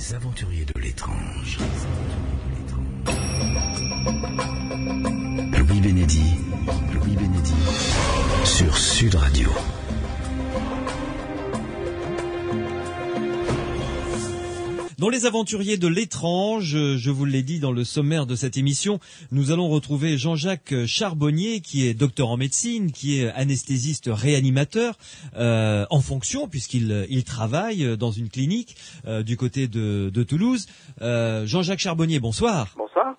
Les aventuriers de l'étrange. Louis Bénédy, Louis Bénédy, sur Sud Radio. Dans les aventuriers de l'étrange, je vous l'ai dit dans le sommaire de cette émission, nous allons retrouver Jean-Jacques Charbonnier, qui est docteur en médecine, qui est anesthésiste réanimateur euh, en fonction, puisqu'il il travaille dans une clinique euh, du côté de, Toulouse. Euh, Jean-Jacques Charbonnier. Bonsoir.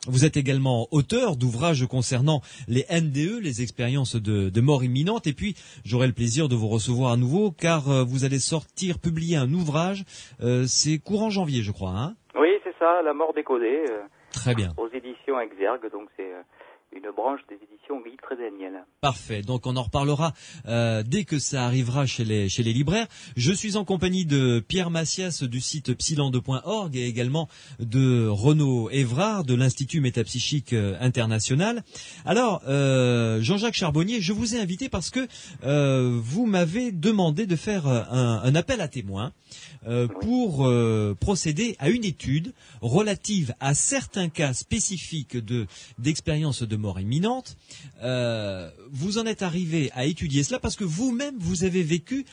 Vous êtes également auteur d'ouvrages concernant les NDE, les expériences de, de mort imminente, et puis j'aurai le plaisir de vous recevoir à nouveau, car euh, vous allez sortir, publier un ouvrage, euh, c'est courant janvier, je crois. Hein? Oui, c'est ça, La mort décodée, euh, Très bien. aux éditions Exergue, donc c'est euh, une branche des éditions Guy Trédaniel. Parfait. Donc on en reparlera euh, dès que ça arrivera chez les chez les libraires. Je suis en compagnie de Pierre Massias du site psylande.org et également de Renaud Évrard de l'Institut métapsychique euh, international. Alors euh, Jean-Jacques Charbonnier, je vous ai invité parce que euh, vous m'avez demandé de faire euh, un, un appel à témoins euh, pour euh, procéder à une étude relative à certains cas spécifiques de d'expérience de mort imminente. Euh, vous en êtes arrivé à étudier cela parce que vous-même vous avez vécu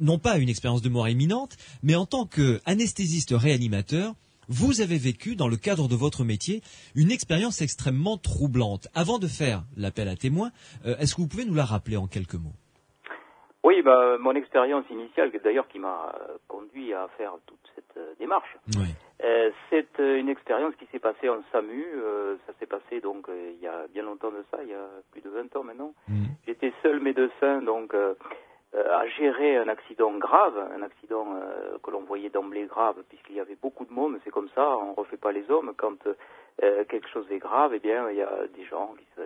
non pas une expérience de mort imminente, mais en tant qu'anesthésiste réanimateur. Vous avez vécu, dans le cadre de votre métier, une expérience extrêmement troublante. Avant de faire l'appel à témoins, euh, est-ce que vous pouvez nous la rappeler en quelques mots? Oui, bah, mon expérience initiale, d'ailleurs qui m'a euh, conduit à faire toute cette euh, démarche, Oui. euh, c'est euh, une expérience qui s'est passée en SAMU. ça s'est passé donc il y a bien longtemps de ça, il y a plus de 20 ans maintenant. Mm. J'étais seul médecin donc à gérer un accident grave, un accident que l'on voyait d'emblée grave, puisqu'il y avait beaucoup de monde. C'est comme ça, on refait pas les hommes. Quand quelque chose est grave, eh bien il y a des gens qui se-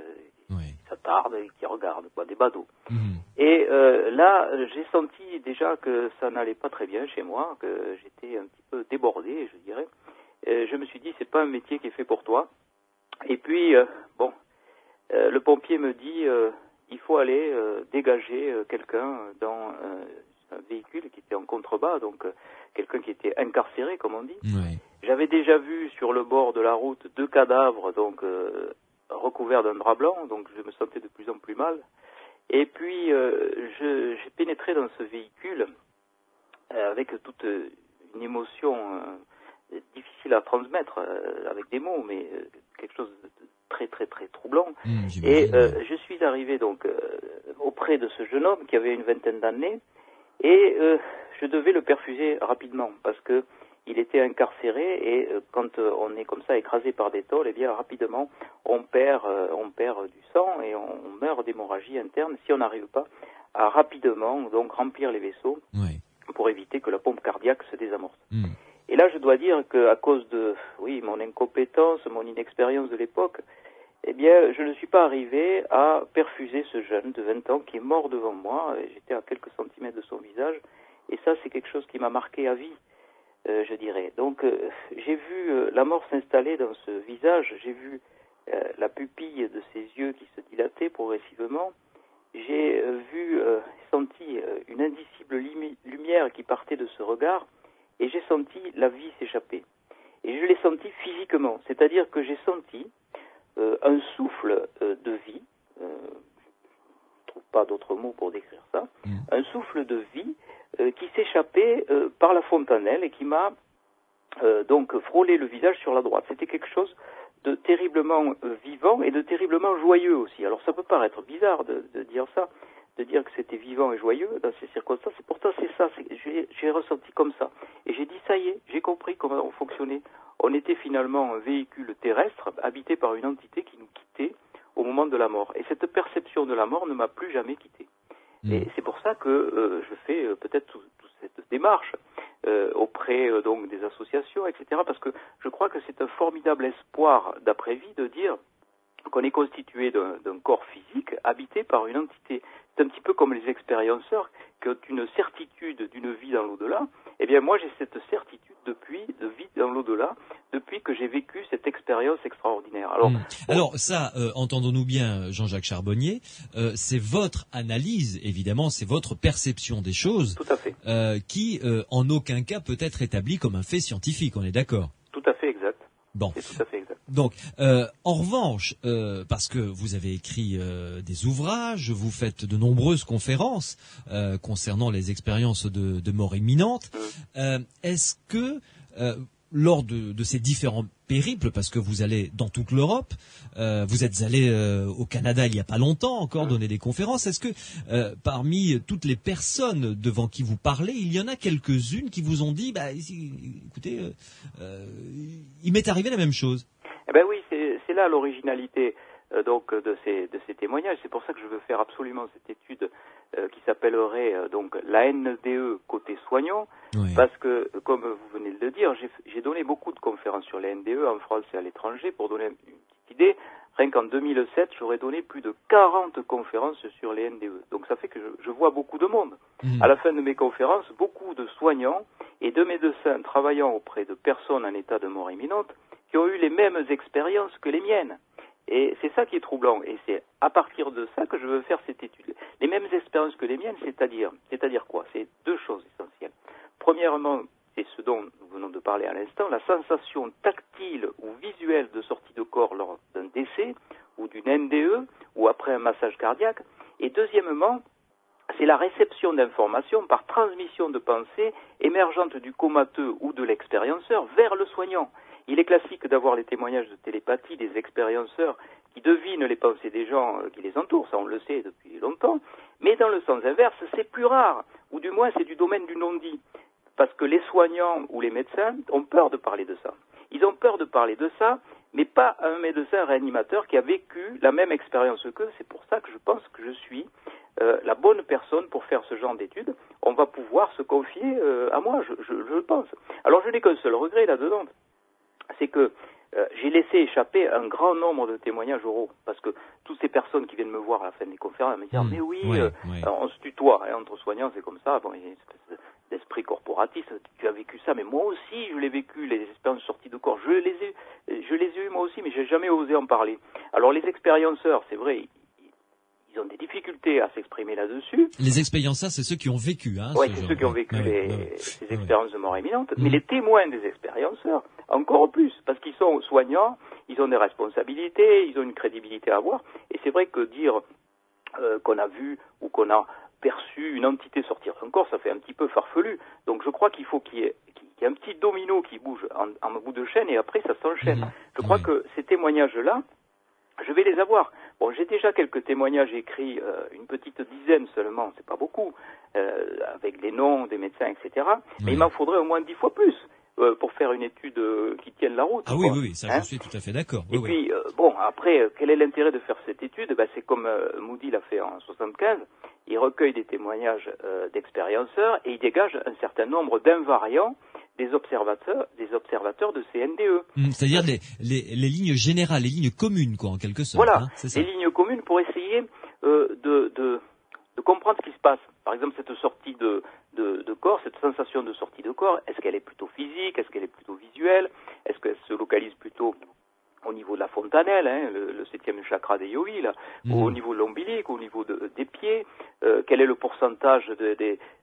Et qui regardent, quoi, des badauds. Mhm. Et euh, là, j'ai senti déjà que ça n'allait pas très bien chez moi, que j'étais un petit peu débordé, je dirais. Euh, je me suis dit, c'est pas un métier qui est fait pour toi. Et puis, euh, bon, euh, le pompier me dit, il faut aller dégager quelqu'un dans un véhicule qui était en contrebas, donc quelqu'un qui était incarcéré, comme on dit. Oui. J'avais déjà vu sur le bord de la route deux cadavres donc euh, recouverts d'un drap blanc, donc je me sentais de plus en plus mal. Et puis euh, j'ai pénétré dans ce véhicule euh, avec toute euh, une émotion euh, difficile à transmettre euh, avec des mots, mais euh, quelque chose de très très très troublant. Mm, Et euh, je suis arrivé donc euh, auprès de ce jeune homme qui avait une vingtaine d'années et euh, je devais le perfuser rapidement parce que il était incarcéré et euh, quand euh, on est comme ça écrasé par des tôles, eh bien rapidement on perd euh, on perd du sang et on, meurt d'hémorragie interne si on n'arrive pas à rapidement donc remplir les vaisseaux Oui. pour éviter que la pompe cardiaque se désamorce. Mm. Et là, je dois dire qu'à cause de, oui, mon incompétence, mon inexpérience de l'époque, eh bien, je ne suis pas arrivé à perfuser ce jeune de 20 ans qui est mort devant moi. J'étais à quelques centimètres de son visage. Et ça, c'est quelque chose qui m'a marqué à vie, euh, je dirais. Donc, euh, j'ai vu euh, la mort s'installer dans ce visage. J'ai vu la pupille de ses yeux qui se dilataient progressivement. J'ai vu, senti une indicible lumière qui partait de ce regard et j'ai senti la vie s'échapper. Et je l'ai senti physiquement, c'est-à-dire que j'ai senti un souffle de vie, je ne trouve pas d'autres mots pour décrire ça, Mm. un souffle de vie qui s'échappait euh, par la fontanelle et qui m'a euh, donc frôlé le visage sur la droite. C'était quelque chose de terriblement euh, vivant et de terriblement joyeux aussi. Alors ça peut paraître bizarre de, de dire ça, de dire que c'était vivant et joyeux dans ces circonstances, et pourtant c'est ça, j'ai ressenti comme ça. Et j'ai dit, ça y est, j'ai compris comment on fonctionnait. On était finalement un véhicule terrestre habité par une entité qui nous quittait au moment de la mort. Et cette perception de la mort ne m'a plus jamais quitté. Mm. Et c'est pour ça que euh, je fais euh, peut-être tout- toute cette démarche euh, auprès donc des associations, etc. Parce que je crois que c'est un formidable espoir d'après-vie de dire qu'on est constitué d'un corps physique habité par une entité c'est un petit peu comme les expérienceurs qui ont une certitude d'une vie dans l'au-delà. Eh bien, moi, j'ai cette certitude depuis, de vie dans l'au-delà, depuis que j'ai vécu cette expérience extraordinaire. Alors, hmm. Alors ça, euh, entendons-nous bien, Jean-Jacques Charbonnier, euh, c'est votre analyse, évidemment, c'est votre perception des choses, Tout à fait. Euh, qui, euh, en aucun cas, peut être établie comme un fait scientifique. On est d'accord? Tout à fait exact. Bon. C'est tout à fait exact. Donc, euh, en revanche, euh, parce que vous avez écrit euh, des ouvrages, vous faites de nombreuses conférences euh, concernant les expériences de, de mort imminente, Mm. euh, est-ce que euh, lors de, de ces différents périples, parce que vous allez dans toute l'Europe, euh, vous êtes allé euh, au Canada il n'y a pas longtemps encore donner des conférences, est-ce que euh, parmi toutes les personnes devant qui vous parlez, il y en a quelques-unes qui vous ont dit, bah, écoutez, il m'est arrivé la même chose? Eh ben oui, c'est là l'originalité donc de ces de ces témoignages. C'est pour ça que je veux faire absolument cette étude euh, qui s'appellerait euh, donc la NDE côté soignant, Oui. parce que comme vous venez de le dire, j'ai donné beaucoup de conférences sur la NDE en France et à l'étranger pour donner une petite idée. Rien qu'en 2007, j'aurais donné plus de 40 conférences sur les NDE. Donc ça fait que je, je vois beaucoup de monde. Mhm. À la fin de mes conférences, beaucoup de soignants et de médecins travaillant auprès de personnes en état de mort imminente qui ont eu les mêmes expériences que les miennes. Et c'est ça qui est troublant. Et c'est à partir de ça que je veux faire cette étude. Les mêmes expériences que les miennes, c'est-à-dire, c'est-à-dire quoi? C'est deux choses essentielles. Premièrement, c'est ce dont nous venons de parler à l'instant, la sensation tactile ou visuelle de sortie de corps lors d'un décès ou d'une NDE ou après un massage cardiaque. Et deuxièmement, c'est la réception d'informations par transmission de pensées émergentes du comateux ou de l'expérienceur vers le soignant. Il est classique d'avoir les témoignages de télépathie des expérienceurs qui devinent les pensées des gens euh, qui les entourent, ça on le sait depuis longtemps, mais dans le sens inverse, c'est plus rare, ou du moins c'est du domaine du non-dit, parce que les soignants ou les médecins ont peur de parler de ça. Ils ont peur de parler de ça, mais pas un médecin réanimateur qui a vécu la même expérience qu'eux. C'est pour ça que je pense que je suis euh, la bonne personne pour faire ce genre d'études. On va pouvoir se confier euh, à moi, je, je, je pense. Alors je n'ai qu'un seul regret là-dedans, c'est que euh, j'ai laissé échapper un grand nombre de témoignages oraux, parce que toutes ces personnes qui viennent me voir à la fin des conférences, elles me disent Mm. mais oui, Ouais, euh, ouais. on se tutoie, hein, entre soignants, c'est comme ça. Bon, il y a une espèce d'esprit corporatiste. Tu as vécu ça, mais moi aussi, je l'ai vécu. Les expériences sorties de corps, je les ai, je les ai eues moi aussi, mais j'ai jamais osé en parler. Alors les expérienceurs, c'est vrai, ils, ont des difficultés à s'exprimer là-dessus. Les expérienceurs, c'est ceux qui ont vécu. Hein, Oui, ce c'est ceux qui ont vécu ouais, les, ces expériences de mort imminente, mais les témoins des expérienceurs, encore plus, parce qu'ils sont soignants, ils ont des responsabilités, ils ont une crédibilité à avoir, et c'est vrai que dire euh, qu'on a vu ou qu'on a perçu une entité sortir d'un corps, ça fait un petit peu farfelu. Donc je crois qu'il faut qu'il y, ait y un petit domino qui bouge en, en bout de chaîne, et après ça s'enchaîne. Mhm. Je crois que ces témoignages-là, je vais les avoir. Bon, j'ai déjà quelques témoignages écrits, euh, une petite dizaine seulement, c'est pas beaucoup, euh, avec les noms des médecins, etc. Mais il m'en faudrait au moins dix fois plus euh, pour faire une étude euh, qui tienne la route. Ah oui, quoi. oui, oui, ça Hein je suis tout à fait d'accord. et Oui, oui. puis, euh, bon, après, euh, quel est l'intérêt de faire cette étude? Ben, C'est comme Moody l'a fait en 75. Il recueille des témoignages euh, d'expérienceurs et il dégage un certain nombre d'invariants des observateurs, des observateurs de ces NDE. Hum, C'est-à-dire les, les, les lignes générales, les lignes communes, quoi, en quelque sorte. Voilà, hein, c'est ça. les lignes communes pour essayer euh, de, de, de comprendre ce qui se passe. Par exemple, cette sortie de, de, de corps, cette sensation de sortie de corps, est-ce qu'elle est plutôt physique, est-ce qu'elle est plutôt visuelle, est-ce qu'elle se localise plutôt au niveau de la fontanelle, hein, le, le septième chakra des yogis, là, Mhm. au niveau de l'ombilic, au niveau de- des pieds, euh, quel est le pourcentage de-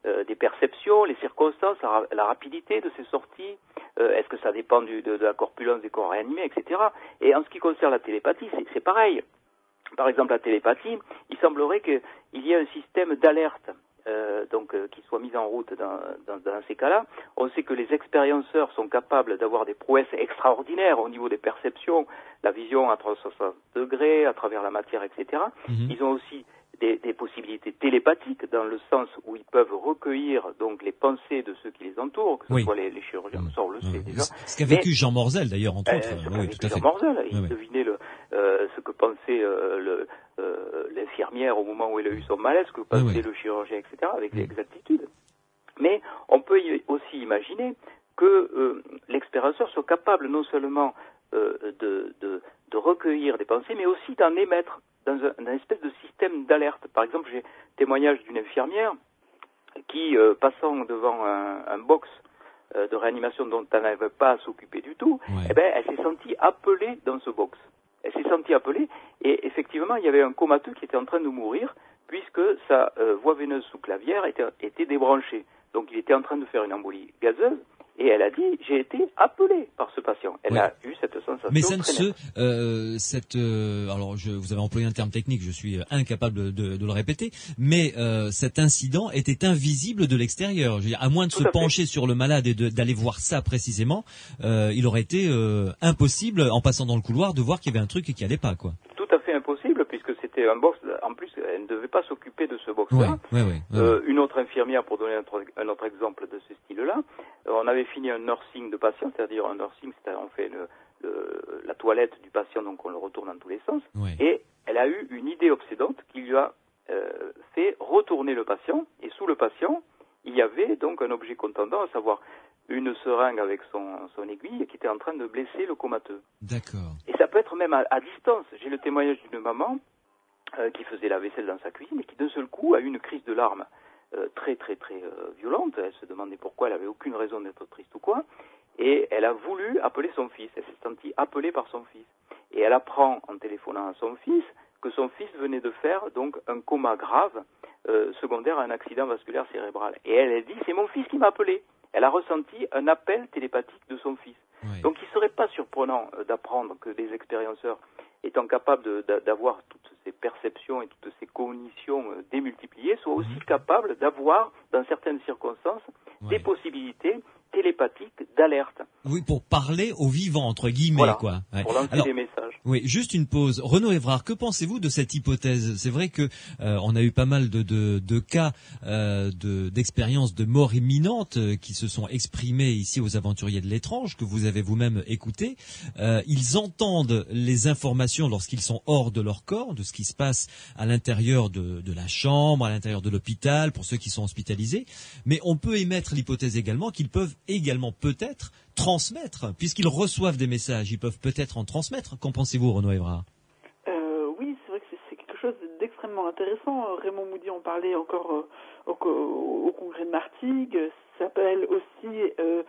euh, des perceptions, les circonstances, la, la rapidité de ces sorties, euh, est-ce que ça dépend du- de, de la corpulence des corps réanimés, etc. Et en ce qui concerne la télépathie, c'est- c'est pareil. Par exemple, la télépathie, il semblerait qu'il y ait un système d'alerte euh, donc euh, qui soit mis en route dans, dans, dans ces cas-là. On sait que les expérienceurs sont capables d'avoir des prouesses extraordinaires au niveau des perceptions, la vision à 360 degrés, à travers la matière, etc. Mhm. Ils ont aussi des, des possibilités télépathiques dans le sens où ils peuvent recueillir donc les pensées de ceux qui les entourent, que ce Oui. soit les, les chirurgiens, ça on le sait déjà. Ce qu'a vécu Jean Morzel, d'ailleurs, entre Euh, autres. ce Oui, tout à Jean fait. Morzel, il devinait le, euh, ce que pensait euh, l'infirmière au moment où elle a eu son malaise, ce que pensait le chirurgien, etc., avec Mm. l'exactitude. Mais on peut y- aussi imaginer que l'expérienceur soit capable non seulement de, de, de recueillir des pensées, mais aussi d'en émettre dans un, espèce de système d'alerte. Par exemple, j'ai témoignage d'une infirmière qui, euh, passant devant un, box euh, de réanimation dont elle n'avait pas à s'occuper du tout, eh ben, elle s'est sentie appelée dans ce box. Elle s'est sentie appelée et effectivement, il y avait un comateux qui était en train de mourir puisque sa euh, voie veineuse sous clavière était, était débranchée. Donc il était en train de faire une embolie gazeuse et elle a dit, j'ai été appelée par ce patient. Elle a eu cette sensation. Mais ça ne se, euh, cette, euh, alors je, vous avez employé un terme technique, je suis euh, incapable de, de le répéter, mais euh, cet incident était invisible de l'extérieur. À moins de se pencher sur le malade et d'aller voir ça précisément, euh, il aurait été impossible, en passant dans le couloir, de voir qu'il y avait un truc qui allait pas, quoi. Tout à fait impossible, puisque c'était un box. En plus, elle ne devait pas s'occuper de ce box-là. une autre infirmière, pour donner un, autre exemple de ce style-là, on avait fini un nursing de patient, c'est-à-dire un nursing, c'est on fait la toilette du patient, donc on le retourne dans tous les sens. Et elle a eu une idée obsédante qui lui a euh, fait retourner le patient. Et sous le patient, il y avait donc un objet contendant, à savoir une seringue avec son, son aiguille qui était en train de blesser le comateux. D'accord. Et ça peut être même à, distance. J'ai le témoignage d'une maman euh, qui faisait la vaisselle dans sa cuisine et qui d'un seul coup a eu une crise de larmes. Euh, très très très euh, violente. Elle se demandait pourquoi, elle avait aucune raison d'être triste ou quoi. Et elle a voulu appeler son fils. Elle s'est sentie appelée par son fils. Et elle apprend en téléphonant à son fils que son fils venait de faire donc un coma grave euh, secondaire à un accident vasculaire cérébral. Et elle a dit c'est mon fils qui m'a appelé. Elle a ressenti un appel télépathique de son fils. Donc il ne serait pas surprenant d'apprendre que des expérienceurs étant capables d'avoir toutes ces perceptions et toutes ces cognitions euh, démultipliées, soient aussi mhm. capables d'avoir, dans certaines circonstances, des possibilités télépathique d'alerte. Oui, pour parler aux vivants entre guillemets, quoi. Pour lancer des messages. Oui, juste une pause. Renaud Evrard, que pensez-vous de cette hypothèse? C'est vrai que euh, on a eu pas mal de, de, de cas euh, d'expériences de, mort imminente euh, qui se sont exprimées ici aux aventuriers de l'étrange, que vous avez vous-même écouté. Euh, ils entendent les informations lorsqu'ils sont hors de leur corps, de ce qui se passe à l'intérieur de, de la chambre, à l'intérieur de l'hôpital, pour ceux qui sont hospitalisés. Mais on peut émettre l'hypothèse également qu'ils peuvent également peut-être transmettre, puisqu'ils reçoivent des messages, ils peuvent peut-être en transmettre. Qu'en pensez-vous, Renaud Evra? Euh, Oui, c'est vrai que c'est quelque chose d'extrêmement intéressant. Raymond Moody en parlait encore euh, au, congrès de Martigues. Ça s'appelle aussi euh,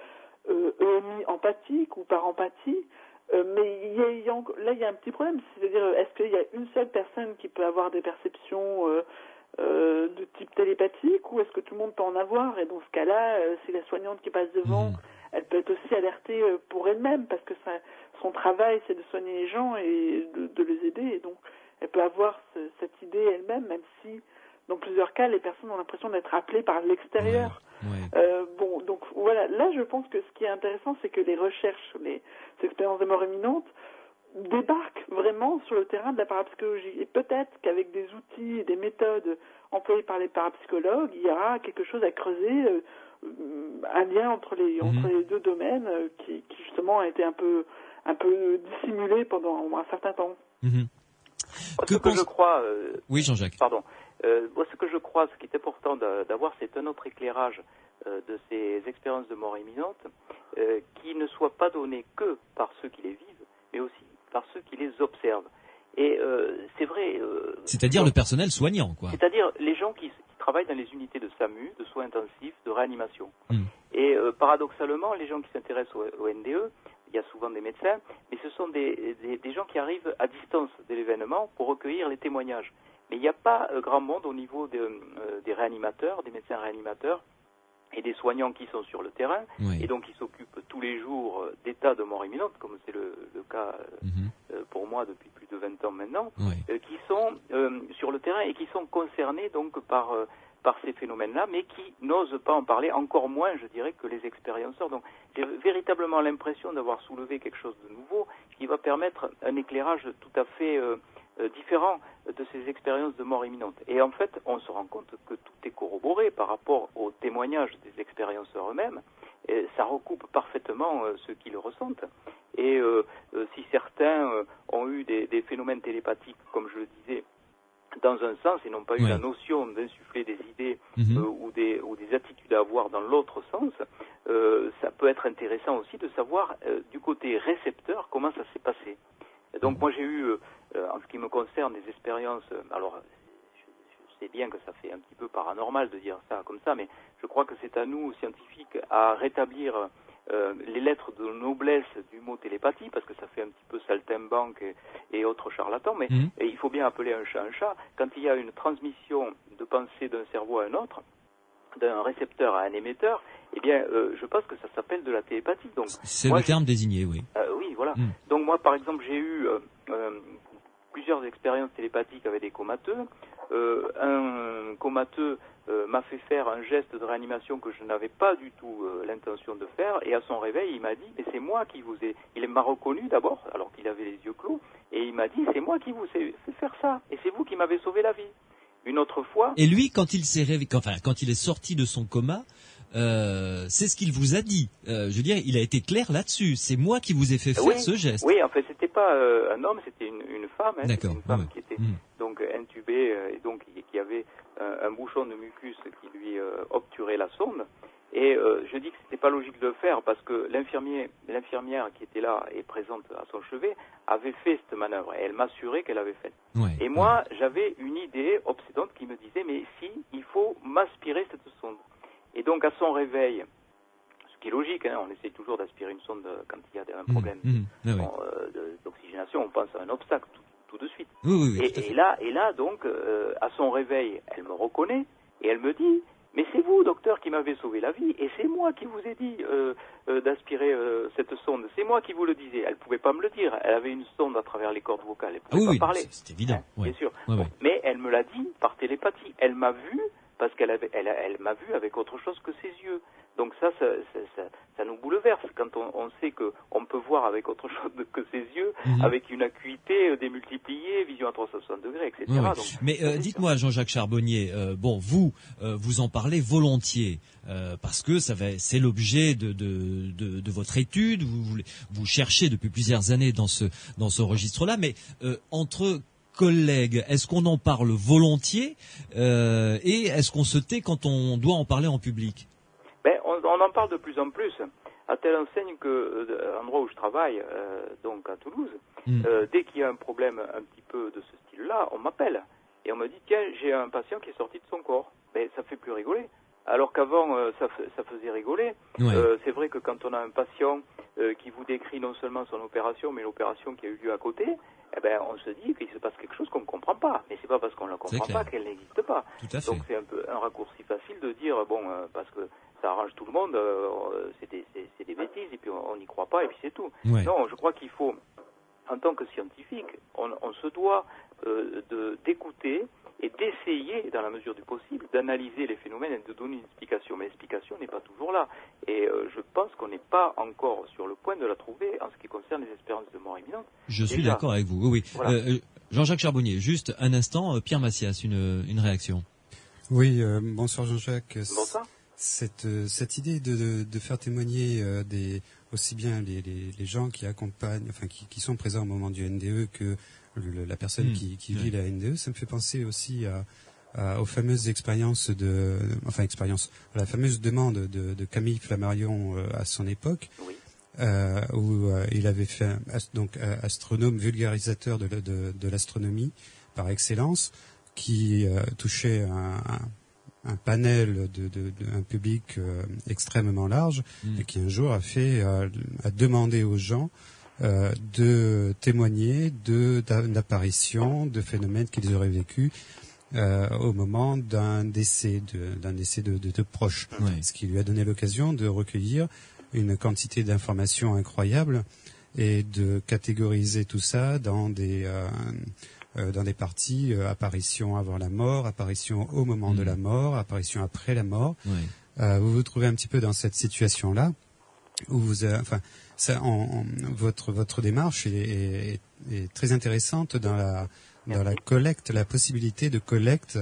EMI empathique ou par empathie. mais y a, là, il y a un petit problème. C'est-à-dire, est-ce qu'il y a une seule personne qui peut avoir des perceptions euh, de type télépathique ou est-ce que tout le monde peut en avoir? Et dans ce cas-là, euh, c'est la soignante qui passe devant, hmm. elle peut être aussi alertée euh, pour elle-même parce que son travail c'est de soigner les gens et de, les aider. Et donc, elle peut avoir cette idée elle-même, même si dans plusieurs cas, les personnes ont l'impression d'être appelées par l'extérieur. bon, donc voilà, là je pense que ce qui est intéressant, c'est que les recherches, les expériences de mort imminente, débarque vraiment sur le terrain de la parapsychologie. Et peut-être qu'avec des outils et des méthodes employées par les parapsychologues, il y aura quelque chose à creuser, euh, un lien entre les, mhm. entre les deux domaines euh, qui, qui, justement a été un peu, un peu dissimulé pendant un certain temps. Mhm. ce que je crois, euh, oui Jean-Jacques. Pardon. moi, ce que je crois, ce qui est important d'avoir, c'est un autre éclairage de ces expériences de mort imminente qui ne soit pas donné que par ceux qui les vivent, mais aussi par ceux qui les observent. Et euh, c'est vrai. Euh, C'est-à-dire le personnel soignant, quoi. C'est-à-dire les gens qui, travaillent dans les unités de SAMU, de soins intensifs, de réanimation. Hmm. Et euh, paradoxalement, les gens qui s'intéressent au, NDE, il y a souvent des médecins, mais ce sont des, des, gens qui arrivent à distance de l'événement pour recueillir les témoignages. Mais il n'y a pas grand monde au niveau des réanimateurs, des médecins réanimateurs, et des soignants qui sont sur le terrain et donc qui s'occupent tous les jours euh, d'états de mort imminente, comme c'est le, cas euh, mhm. euh, pour moi depuis plus de 20 ans maintenant, qui sont sur le terrain et qui sont concernés donc par par ces phénomènes-là, mais qui n'osent pas en parler, encore moins, je dirais, que les expérienceurs. Donc, j'ai véritablement l'impression d'avoir soulevé quelque chose de nouveau qui va permettre un éclairage tout à fait euh, différent de ces expériences de mort imminente. Et en fait, on se rend compte que tout est corroboré par rapport aux témoignages des expérienceurs eux-mêmes. Et ça recoupe parfaitement euh, ce qu'ils ressentent. Et euh, si certains ont eu des, phénomènes télépathiques, comme je le disais, dans un sens et n'ont pas eu la notion d'insuffler des idées mhm. ou, des, ou des attitudes à avoir dans l'autre sens, ça peut être intéressant aussi de savoir du côté récepteur comment ça s'est passé. Donc moi j'ai eu, euh, en ce qui me concerne, des expériences. alors je, sais bien que ça fait un petit peu paranormal de dire ça comme ça, mais je crois que c'est à nous scientifiques à rétablir les lettres de noblesse du mot télépathie, parce que ça fait un petit peu saltimbanque et, et autres charlatans, mais Mhm. et il faut bien appeler un chat un chat. Quand il y a une transmission de pensée d'un cerveau à un autre, d'un récepteur à un émetteur, eh bien, euh, je pense que ça s'appelle de la télépathie. Donc, C'est le terme désigné, oui. euh, oui, voilà. Mm. Donc moi, par exemple, j'ai eu euh, plusieurs expériences télépathiques avec des comateux. Un comateux m'a fait faire un geste de réanimation que je n'avais pas du tout l'intention de faire, et à son réveil, il m'a dit, mais c'est moi qui vous ai... Il m'a reconnu d'abord, alors qu'il avait les yeux clos, et il m'a dit, c'est moi qui vous ai fait faire ça, et c'est vous qui m'avez sauvé la vie. Une autre fois, Et lui, quand il s'est réveillé, enfin, quand il est sorti de son coma, euh, c'est ce qu'il vous a dit. Euh, je veux dire, il a été clair là-dessus. C'est moi qui vous ai fait faire Oui, ce geste. oui, en fait, c'était pas euh, un homme, c'était une, une femme, hein, D'accord, une femme ouais. qui était Mm. donc intubée euh, et donc qui, avait un bouchon de mucus qui lui obturait la sonde. Et je dis que c'était pas logique de le faire parce que l'infirmier, l'infirmière qui était là et présente à son chevet avait fait cette manœuvre et elle m'assurait qu'elle avait fait. Ouais, Et moi, j'avais une idée obsédante qui me disait mais si, il faut m'aspirer cette donc à son réveil, ce qui est logique, hein, on essaye toujours d'aspirer une sonde quand il y a un ouais. problème Mm, mm. Ah bon, euh, d'oxygénation, on pense à un obstacle tout, tout de suite. Oui, oui, oui, Et, là, et là, donc, euh, à son réveil, elle me reconnaît et elle me dit Mais c'est vous, docteur, qui m'avez sauvé la vie, et c'est moi qui vous ai dit euh, euh, d'aspirer euh, cette sonde. C'est moi qui vous le disais. Elle pouvait pas me le dire. Elle avait une sonde à travers les cordes vocales. Elle Ah pouvait oui, pas oui, parler. c'est évident. Hein, ouais. Bien sûr. Ouais, ouais. Mais elle me l'a dit par télépathie. Elle m'a vu parce qu'elle avait, elle, m'a vu avec autre chose que ses yeux. Donc ça, ça, ça, ça- ça nous bouleverse quand on, on sait que on peut voir avec autre chose que ses yeux, Mhm. avec une acuité euh, démultipliée, vision à 360 degrés, etc. Donc, Mais euh, dites-moi, Jean-Jacques Charbonnier, euh, bon, vous, euh, vous en parlez volontiers parce que ça va, c'est l'objet de, de, de, de votre étude. Vous, vous cherchez depuis plusieurs années dans ce dans ce registre-là, mais entre collègues, est-ce qu'on en parle volontiers euh, et est-ce qu'on se tait quand on doit en parler en public? Ben, on, on en parle de plus en plus, à telle enseigne que euh, l'endroit où je travaille, euh, donc à Toulouse, Mm. euh, dès qu'il y a un problème un petit peu de ce style-là, on m'appelle et on me dit tiens, j'ai un patient qui est sorti de son corps. Mais ça fait plus rigoler. Alors qu'avant, euh, ça, fa- ça faisait rigoler. Ouais. Euh, c'est vrai que quand on a un patient euh, qui vous décrit non seulement son opération, mais l'opération qui a eu lieu à côté, eh ben, on se dit qu'il se passe quelque chose qu'on ne comprend pas. Mais c'est pas parce qu'on ne la comprend pas qu'elle n'existe pas. Tout à fait. Donc c'est un peu un raccourci facile de dire bon euh, parce que ça arrange tout le monde, euh, c'est des, c'est- c'est des bêtises et puis on n'y croit pas et puis c'est tout. Ouais. Non, je crois qu'il faut, en tant que scientifique, on, on se doit euh, d'écouter et d'essayer, dans la mesure du possible, d'analyser les phénomènes et de donner une explication. Mais l'explication n'est pas toujours là. Et euh, je pense qu'on n'est pas encore sur le point de la trouver en ce qui concerne les espérances de mort imminente. Je suis d'accord avec vous. Oui, oui. Voilà. Euh, euh, Jean-Jacques Charbonnier, juste un instant. Pierre Massias, une, une réaction. Oui, euh, bonsoir Jean-Jacques. Bonsoir. Cette, cette idée de, de, de faire témoigner euh, des, aussi bien les, les, les gens qui accompagnent, enfin qui, qui sont présents au moment du NDE que le- la personne Mm, qui, qui vit la NDE, ça me fait penser aussi à, à- aux fameuses expériences de, enfin expériences, à la fameuse demande de, de Camille Flammarion euh, à son époque, Oui. euh, où euh, il avait fait donc euh, astronome vulgarisateur de, de, de l'astronomie par excellence, qui euh, touchait un, un- un panel de, de, de- un public euh, extrêmement large Mm. et qui un jour a fait euh, a demandé aux gens euh, de témoigner de d'a- d'apparitions, de phénomènes qu'ils auraient vécus euh, au moment d'un décès, de- d'un décès de, de, de proches Ouais. ce qui lui a donné l'occasion de recueillir une quantité d'informations incroyables et de catégoriser tout ça dans des euh, euh, dans des parties euh, apparition avant la mort, apparition au moment de la mort, apparition après la mort. Euh, vous vous trouvez un petit peu dans cette situation-là où vous, euh, enfin, ça, en, en- votre votre démarche est, est- est très intéressante dans la dans la collecte, la possibilité de collecte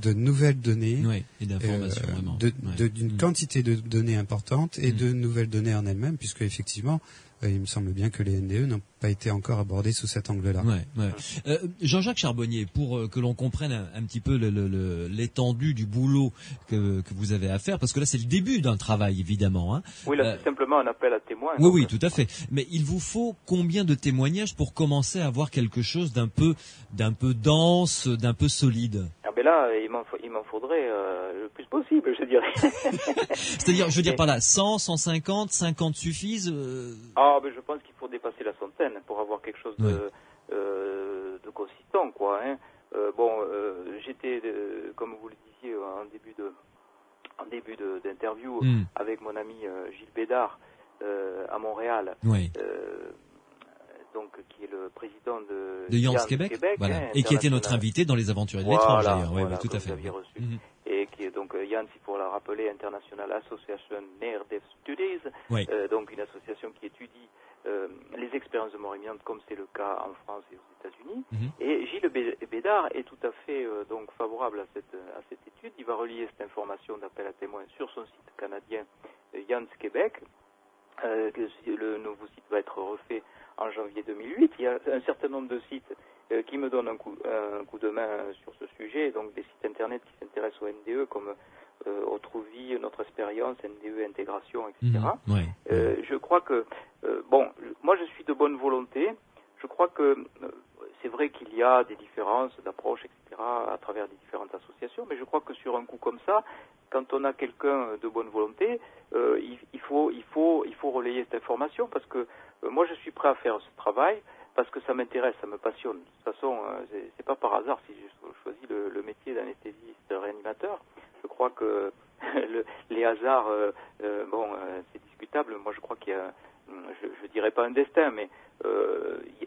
de nouvelles données, Oui, et d'informations euh, Ouais. d'une Mm. quantité de données importante et Mm. de nouvelles données en elles-mêmes, puisque effectivement, il me semble bien que les NDE n'ont pas été encore abordés sous cet angle-là. Ouais, ouais. Euh, Jean-Jacques Charbonnier, pour euh, que l'on comprenne un, un petit peu le- le- le- l'étendue du boulot que, que vous avez à faire, parce que là c'est le début d'un travail évidemment. Hein. Oui, là, Euh, c'est simplement un appel à témoins. Oui, oui, tout à fait. Mais il vous faut combien de témoignages pour commencer à avoir quelque chose d'un peu, d'un peu dense, d'un peu solide? Ah ben là, il m'en, faudrait euh, possible, je dirais. C'est-à-dire, je veux dire par là, 100, 150, 50 suffisent euh, ah, ben je pense qu'il faut dépasser la centaine pour avoir quelque chose de, euh, de consistant, quoi. Hein. Euh, bon, j'étais, comme vous le disiez en début de, en début d'interview, hmm, avec mon ami Gilles Bédard à Montréal, oui. donc qui est le président de, De Yance Yance Québec, voilà. hein, et qui était notre invité dans les aventuriers de Voilà, l'étrange d'ailleurs. Oui, voilà, oui, tout à fait. Et qui est donc euh, Jans, pour la rappeler, International Association Near Death Studies, Oui. euh, donc une association qui étudie euh, les expériences de mort imminente comme c'est le cas en France et aux États-Unis. Mhm. Et Gilles Bé- Bédard est tout à fait euh, donc favorable à cette, à cette étude. Il va relier cette information d'appel à témoins sur son site canadien Jans Québec. Le nouveau site va être refait en janvier 2008. Il y a un certain nombre de sites qui me donnent un coup, un coup de main sur ce sujet, donc des sites internet qui s'intéressent au NDE comme euh, Autrevie, Notre Expérience, NDE Intégration, etc. Mhm. Ouais. Euh, je crois que, euh, bon, moi je suis de bonne volonté. Je crois que euh, c'est vrai qu'il y a des différences d'approche, etc., à travers les différentes associations, mais je crois que sur un coup comme ça, quand on a quelqu'un de bonne volonté, euh, il, il faut, il, faut, il faut relayer cette information parce que euh, moi je suis prêt à faire ce travail parce que ça m'intéresse, ça me passionne. De toute façon, euh, c'est- pas par hasard si j'ai choisi le, le métier d'anesthésiste réanimateur. Je crois que le- les hasards, euh, euh, bon, euh, c'est discutable. Moi, je crois qu'il y a, hum, je, je dirais pas un destin, mais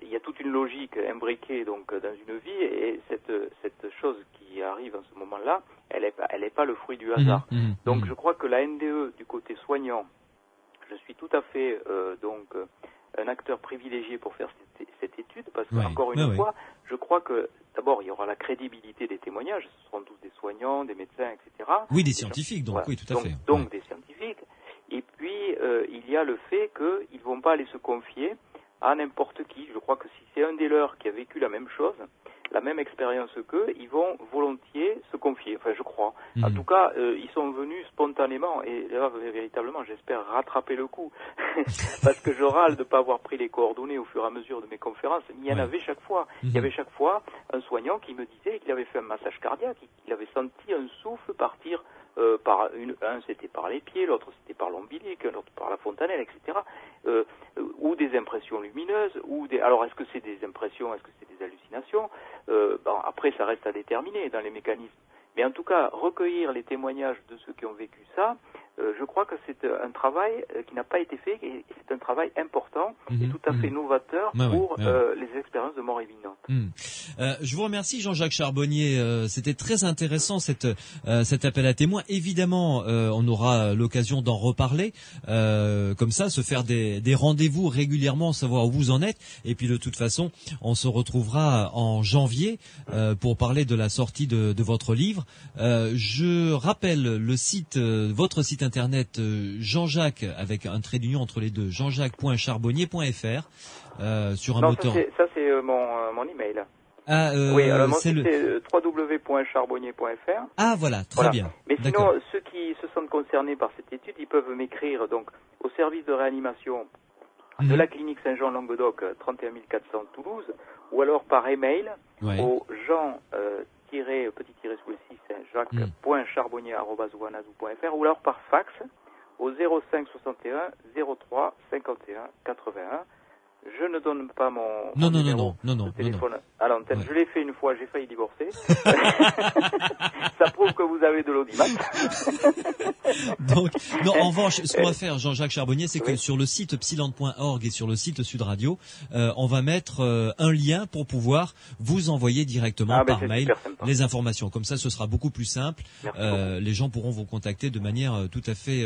il y a toute une logique imbriquée donc dans une vie, et cette cette chose qui arrive en ce moment-là, elle est pas, elle est pas le fruit du hasard. Mhm. Mhm. Donc je crois que la NDE du côté soignant, je suis tout à fait donc un acteur privilégié pour faire parce que Ouais, encore une fois, je crois que d'abord il y aura la crédibilité des témoignages, ce seront tous des soignants, des médecins, etc. Oui, des scientifiques, donc Voilà. oui, tout à donc, fait. Donc Ouais. des scientifiques. Et puis euh, il y a le fait qu'ils ne vont pas aller se confier à n'importe qui. Je crois que si c'est un des leurs qui a vécu la même chose, la même expérience qu'eux, ils vont volontiers se confier. Enfin, je crois. En Mhm. tout cas, euh, ils sont venus spontanément et là, véritablement, j'espère rattraper le coup. Parce que je râle de ne pas avoir pris les coordonnées au fur et à mesure de mes conférences. Mais il y en Ouais. avait chaque fois. Il Mhm. y avait chaque fois un soignant qui me disait qu'il avait fait un massage cardiaque, qu'il avait senti un souffle partir euh, par une, un c'était par les pieds, l'autre c'était par l'ombilic, l'autre par la fontanelle, etc. Euh, ou des impressions lumineuses, ou des. Alors est-ce que c'est des impressions, est-ce que c'est des hallucinations Euh, Après, ça reste à déterminer dans les mécanismes. Mais en tout cas, recueillir les témoignages de ceux qui ont vécu ça, je crois que c'est euh, un travail euh, qui n'a pas été fait et c'est un travail important et Mhm. tout à fait Mhm. novateur pour ouais. euh, les expériences de mort imminente. Hmm. Euh, je vous remercie Jean-Jacques Charbonnier. Euh, C'était très intéressant cette, euh, cet appel à témoins. Évidemment, euh, on aura l'occasion d'en reparler. Euh, comme ça, se faire des, des rendez-vous régulièrement, savoir où vous en êtes. Et puis de toute façon, on se retrouvera en janvier euh, pour parler de la sortie de, de votre livre. Euh, je rappelle le site, euh, votre site internet euh, Jean-Jacques avec un trait d'union entre les deux, jean-jacques.charbonnier.fr. Euh, sur un non, ça moteur. c'est, ça, c'est, euh, mon, euh, mon email. Ah, euh, oui, alors mon c'est site le... c'est euh, www.charbonnier.fr. Ah voilà, très Voilà. bien. Mais sinon, ceux qui se sentent concernés par cette étude, ils peuvent m'écrire donc au service de réanimation de Mhm. la clinique Saint-Jean Languedoc, euh, 31 400 Toulouse, ou alors par email Ouais. au jean petit sous le 6. jacques.charbonnier.fr ou alors par fax au 05 61 03 51 81. Je ne donne pas mon, Non, mon non, non, numéro non, non, téléphone à l'antenne. Ouais. Je l'ai fait une fois, j'ai failli divorcer. Ça prouve que vous avez de l'audimat. Donc, non, en revanche, ce qu'on va faire, Jean-Jacques Charbonnier, c'est que Oui. sur le site psylante.org et sur le site Sud Radio, euh, on va mettre euh, un lien pour pouvoir vous envoyer directement Ah, ben, par mail les informations. Comme ça, ce sera beaucoup plus simple. Euh, les gens pourront vous contacter de manière tout à fait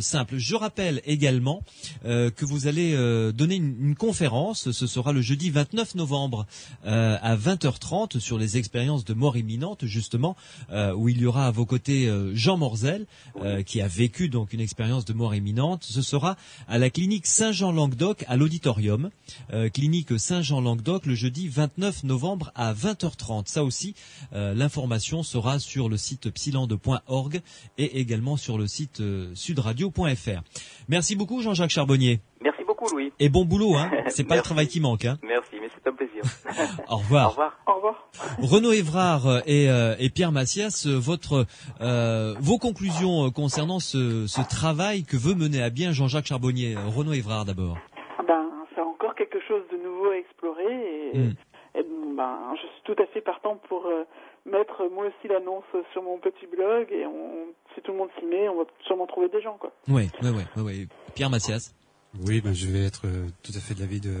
simple. Je rappelle également que vous allez donner une, une conférence. Ce sera le jeudi 29 novembre euh, à 20h30 sur les expériences de mort imminente, justement, euh, où il y aura à vos côtés euh, Jean Morzel, euh, qui a vécu donc une expérience de mort imminente. Ce sera à la clinique Saint-Jean-Languedoc à l'auditorium, euh, clinique Saint-Jean-Languedoc, le jeudi 29 novembre à 20h30. Ça aussi, euh, l'information sera sur le site psylande.org et également sur le site sudradio.fr. Merci beaucoup Jean-Jacques Charbonnier. Merci beaucoup, Louis. Et bon boulot, hein. C'est pas le travail qui manque, hein. Merci, mais c'est un plaisir. Au revoir. Au revoir. Au revoir. Renaud Évrard et, euh, et Pierre Massias, votre, euh, vos conclusions euh, concernant ce, ce travail que veut mener à bien Jean-Jacques Charbonnier. Euh, Renaud Évrard d'abord. Ah Ben, c'est encore quelque chose de nouveau à explorer et, Mm. et bon, ben, je suis tout à fait partant pour euh, mettre moi aussi l'annonce sur mon petit blog et on, si tout le monde s'y met, on va sûrement trouver des gens quoi. Oui, oui, oui, oui, oui. Pierre Massias. Oui, ben, je vais être euh, tout à fait de l'avis de,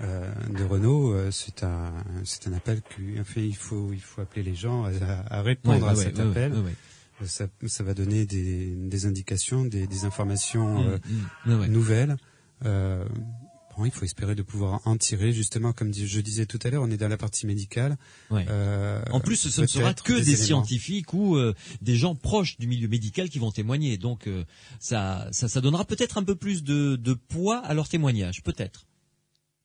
euh, de Renaud. Euh, c'est un, c'est un appel qu'il fait, il faut, il faut appeler les gens à, à répondre à cet appel. Ça, ça va donner des, des indications, des, des informations euh, Mm, mm, oui, oui. nouvelles. Euh, bon, il faut espérer de pouvoir en tirer, justement, comme je disais tout à l'heure, on est dans la partie médicale. Ouais. Euh, En plus, ce ne sera que des, scientifiques ou euh, des gens proches du milieu médical qui vont témoigner. Donc, euh, ça, ça, ça donnera peut-être un peu plus de, de poids à leur témoignage, peut-être.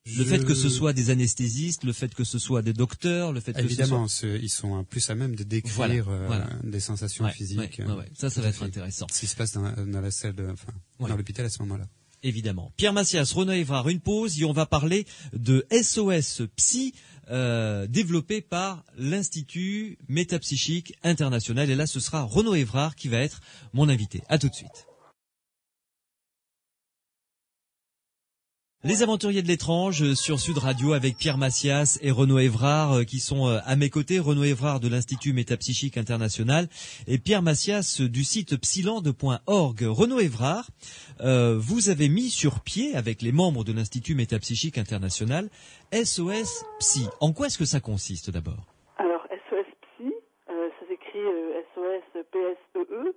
Le Je- fait que ce soit des anesthésistes, le fait que ce soit des docteurs, le fait que ce soit ils sont plus à même de décrire Voilà, voilà. des sensations Ouais, physiques. ouais. Ça, ça va être intéressant. Ce qui se passe dans, dans la salle, de, enfin, Ouais. dans l'hôpital à ce moment-là. Évidemment. Pierre Massias, Renaud Évrard, une pause et on va parler de SOS Psy euh, développé par l'Institut Métapsychique International. Et là, ce sera Renaud Évrard qui va être mon invité. À tout de suite. Les aventuriers de l'étrange euh, sur Sud Radio avec Pierre Massias et Renaud Évrard euh, qui sont euh, à mes côtés. Renaud Évrard de l'Institut Métapsychique International et Pierre Massias du site psylande.org. Renaud Évrard, euh, vous avez mis sur pied avec les membres de l'Institut Métapsychique International SOS Psy. En quoi est-ce que ça consiste d'abord? Alors SOS Psy, euh, ça s'écrit euh, SOS PSEE,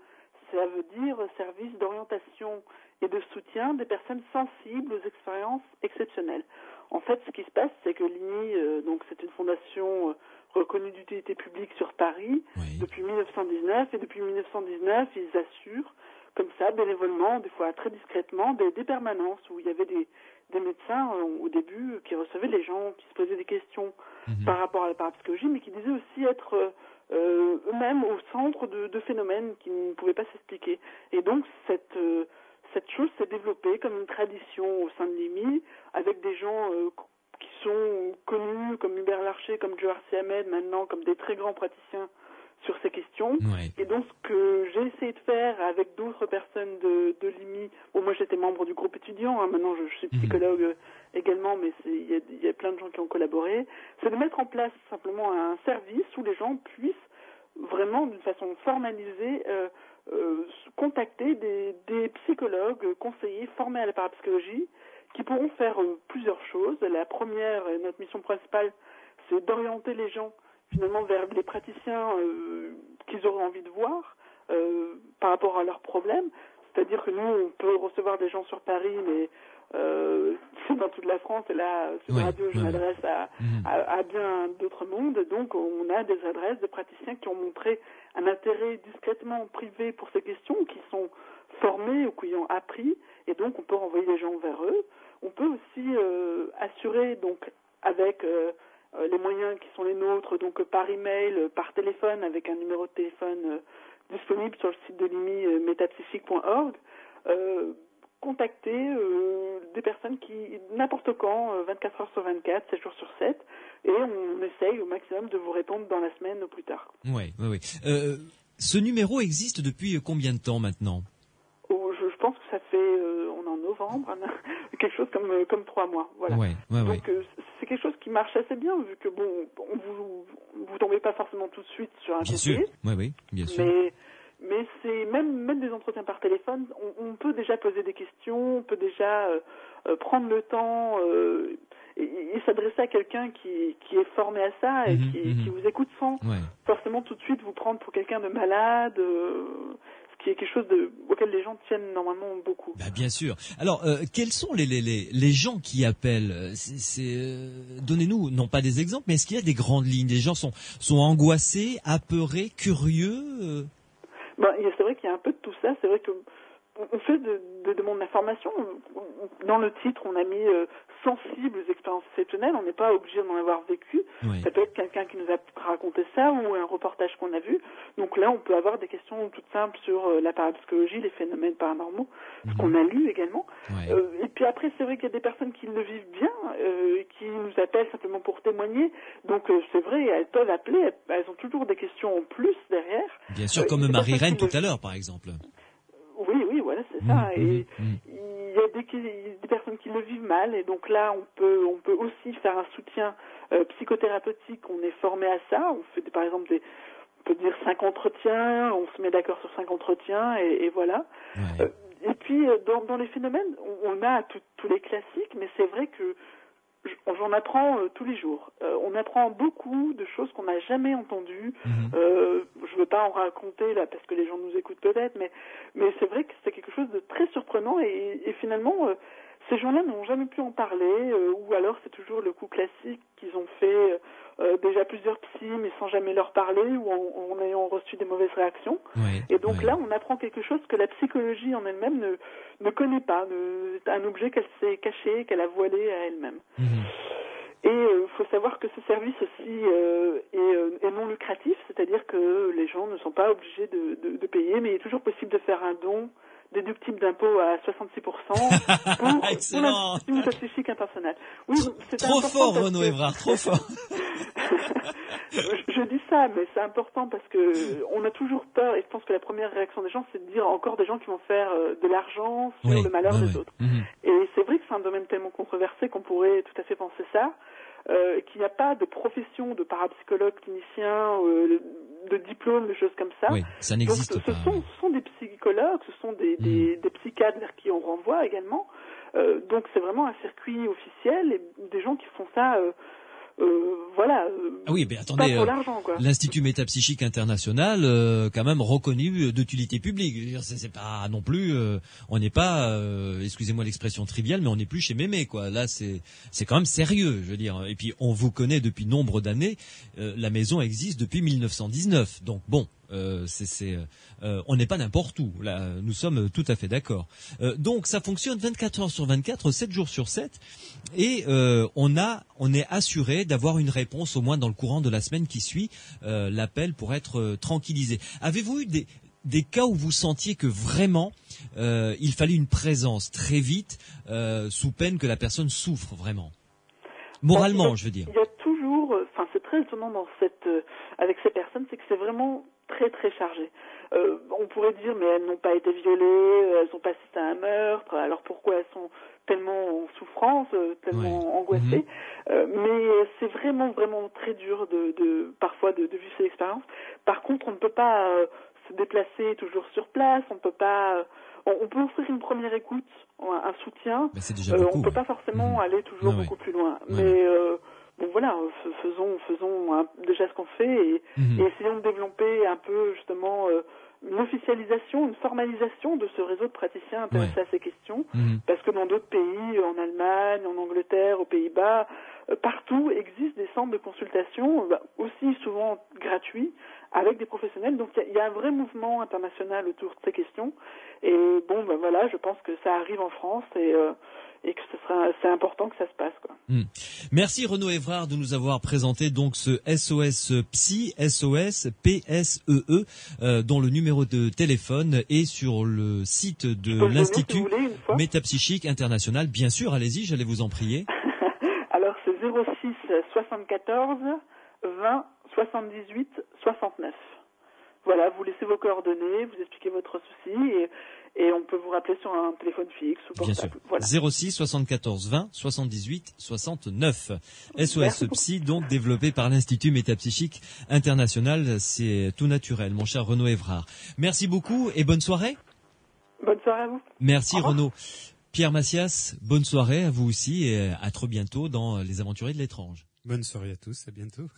ça veut dire service d'orientation et de soutien des personnes sensibles aux expériences exceptionnelles. En fait, ce qui se passe, c'est que l'INI, euh, donc c'est une fondation euh, reconnue d'utilité publique sur Paris Oui. depuis 1919 et depuis 1919, ils assurent comme ça bénévolement, des fois très discrètement, des, des permanences où il y avait des, des médecins euh, au début qui recevaient les gens, qui se posaient des questions Mhm. par rapport à la parapsychologie, mais qui disaient aussi être eux-mêmes au centre de, de phénomènes qui ne pouvaient pas s'expliquer. Et donc cette euh, cette chose s'est développée comme une tradition au sein de l'IMI, avec des gens euh, qui sont connus comme Hubert Larcher, comme Joe Ahmed maintenant, comme des très grands praticiens sur ces questions. Ouais. Et donc, ce que j'ai essayé de faire avec d'autres personnes de, de l'IMI, bon, moi j'étais membre du groupe étudiant, hein, maintenant je, je suis Mhm. psychologue également, mais c'est- il y a, il y a plein de gens qui ont collaboré, c'est de mettre en place simplement un service où les gens puissent vraiment d'une façon formalisée euh, euh, contacter des, des psychologues conseillers formés à la parapsychologie qui pourront faire euh, plusieurs choses. La première, et notre mission principale, c'est d'orienter les gens finalement vers les praticiens euh, qu'ils auraient envie de voir par rapport à leurs problèmes. C'est-à-dire que nous, on peut recevoir des gens sur Paris, mais c'est dans toute la France. Et là, sur Oui, la radio, je oui, m'adresse à, Mhm. à, à bien d'autres mondes. Donc, on a des adresses de praticiens qui ont montré un intérêt discrètement privé pour ces questions, qui sont formés ou qui ont appris, et donc on peut renvoyer les gens vers eux. On peut aussi euh, assurer, donc, avec euh, les moyens qui sont les nôtres, donc par email, par téléphone, avec un numéro de téléphone euh, disponible sur le site de l'IMI métapsychique.org, euh, contacter euh, des personnes qui, n'importe quand, euh, 24 heures sur 24, 7 jours sur 7, et on essaye au maximum de vous répondre dans la semaine au plus tard. Oui, oui, oui. Euh, ce numéro existe depuis combien de temps maintenant? Oh, je, je pense que ça fait, euh, on est en novembre, quelque chose comme euh, comme trois mois, voilà. Ouais, ouais. Donc euh, c'est quelque chose qui marche assez bien vu que bon, on vous vous tombez pas forcément tout de suite sur un Bien conseiller, sûr. Oui, oui, bien sûr. mais mais c'est même même des entretiens par téléphone, on, on peut déjà poser des questions, on peut déjà euh, euh, prendre le temps euh, et, et s'adresser à quelqu'un qui qui est formé à ça et Mhm, qui, mhm. qui vous écoute sans Ouais. forcément tout de suite vous prendre pour quelqu'un de malade. euh, ce qui est quelque chose de, auquel les gens tiennent normalement beaucoup. Bah, bien sûr. Alors, quels sont les, les, les, les gens qui appellent Donnez-nous, non pas des exemples, mais est-ce qu'il y a des grandes lignes? Les gens sont, sont angoissés, apeurés, curieux a- c'est vrai qu'il y a un peu de tout ça. C'est vrai que on- fait de, de on- Dans le titre, on a mis euh, sensibles aux expériences exceptionnelles. On n'est pas obligé d'en avoir vécu. Oui. Ça peut être quelqu'un qui nous a raconté ça ou un reportage qu'on a vu. Donc là, on peut avoir des questions toutes simples sur euh, la parapsychologie, les phénomènes paranormaux, ce Mhm. qu'on a lu également. Euh, et puis après, c'est vrai qu'il y a des personnes qui le vivent bien, euh, qui nous appellent simplement pour témoigner. Donc euh, c'est vrai, elles peuvent appeler, elles, ont toujours des questions en plus derrière. Bien sûr, comme Marie-Reine tout à l'heure, par exemple. Oui, oui, voilà, c'est ça. Et mhm, mhm. Il y a des, des personnes qui le vivent mal, et donc là, on peut, on peut aussi faire un soutien euh, psychothérapeutique. On est formé à ça. On fait par exemple des, on peut dire cinq entretiens. On se met d'accord sur cinq entretiens, et, et voilà. Ouais. Euh, et puis, euh, dans, dans les phénomènes, on, on a tout- tous les classiques, mais c'est vrai que j'en apprends euh, tous les jours. Euh, on apprend beaucoup de choses qu'on n'a jamais entendues. Mhm. Euh, je veux pas en raconter là parce que les gens nous écoutent peut-être, mais mais c'est vrai que c'est quelque chose de très surprenant et, et finalement euh, ces gens-là n'ont jamais pu en parler euh, ou alors c'est toujours le coup classique qu'ils ont fait euh, déjà plusieurs psys mais sans jamais leur parler ou en, en ayant reçu des mauvaises réactions. Et donc là, on apprend quelque chose que la psychologie en elle-même ne, ne connaît pas, ne- c'est un objet qu'elle s'est caché, qu'elle a voilé à elle-même. Mhm. Et il faut savoir que ce service aussi euh, est, euh, est non lucratif, c'est-à-dire que les gens ne sont pas obligés de, de- de payer, mais il est toujours possible de faire un don déductible d'impôt à 66% pour, pour Excellent. l'Institut Métapsychique Impersonnel. Oui, c'est Trop important fort, parce Renaud que- Évrard, trop fort. je, je dis ça, mais c'est important parce que on a toujours peur, et je pense que la première réaction des gens, c'est de dire encore des gens qui vont faire euh, de l'argent sur Oui, le malheur des autres. Mhm. Et c'est vrai que c'est un domaine tellement controversé qu'on pourrait tout à fait penser ça, euh, qu'il n'y a pas de profession de parapsychologue clinicien, euh, de diplôme, de choses comme ça. Oui, ça n'existe ce, pas. sont, ce sont des psychologues, ce sont des, des, des psychiatres vers qui on renvoie également. Euh, donc c'est vraiment un circuit officiel et des gens qui font ça, euh, voilà, euh, Ah oui, mais pas attendez, pour euh, l'argent quoi. l'Institut métapsychique international, euh, quand même reconnu d'utilité publique. C'est c'est pas non plus, euh, on n'est pas, euh, excusez-moi l'expression triviale, mais on n'est plus chez Mémé, quoi. Là, c'est c'est quand même sérieux, je veux dire. Et puis, on vous connaît depuis nombre d'années. Euh, la maison existe depuis 1919, donc bon. Euh, euh, on n'est pas n'importe où. Là, nous sommes tout à fait d'accord. Euh, donc, ça fonctionne 24 heures sur 24, 7 jours sur 7, et on a, on est assuré d'avoir une réponse au moins dans le courant de la semaine qui suit l'appel pour être tranquillisé. Avez-vous eu des des cas où vous sentiez que vraiment il fallait une présence très vite, sous peine que la personne souffre vraiment, moralement, je veux dire. Il y a toujours, enfin c'est très étonnant dans cette, avec ces personnes, c'est que c'est vraiment très très chargé. Euh, on pourrait dire mais elles n'ont pas été violées, euh, elles ont pas assisté à un meurtre, alors pourquoi elles sont tellement en souffrance, euh, tellement angoissées Euh, Mais c'est vraiment vraiment très dur de, de parfois de, de vivre ces expériences. Par contre, on ne peut pas euh, se déplacer toujours sur place, on peut pas, euh, on, peut offrir une première écoute, un, soutien, Mais euh, on peut ouais. pas forcément Mhm. aller toujours ouais. beaucoup plus loin. Ouais. Mais euh, bon voilà, euh, faisons, faisons un- déjà ce qu'on fait et, Mhm. et essayons de développer un peu justement euh, une officialisation, une formalisation de ce réseau de praticiens intéressés Ouais. à ces questions. Mhm. Parce que dans d'autres pays, en Allemagne, en Angleterre, aux Pays-Bas, partout existent des centres de consultation, euh, aussi souvent gratuits, avec des professionnels. Donc il y, a- il y a un vrai mouvement international autour de ces questions. Et bon, ben voilà, je pense que ça arrive en France et, euh, et que ce sera, c'est important que ça se passe. Quoi. Merci Renaud Évrard de nous avoir présenté donc ce SOS Psy, SOS PSEE, E, euh, dont le numéro de téléphone est sur le site de si l'Institut. Métapsychique International. Bien sûr, allez-y, j'allais vous en prier. Alors c'est 06 74 20 78 69. Voilà, vous laissez vos coordonnées, vous expliquez votre souci et, et on peut vous rappeler sur un téléphone fixe ou Bien sûr. portable. Voilà. 06 74 20 78 69. SOS. Psy, donc développé par l'Institut Métapsychique International. C'est tout naturel, mon cher Renaud Évrard. Merci beaucoup et bonne soirée. Bonne soirée à vous. Merci. Renaud. Pierre Massias, bonne soirée à vous aussi et à très bientôt dans Les Aventuriers de l'étrange. Bonne soirée à tous, à bientôt.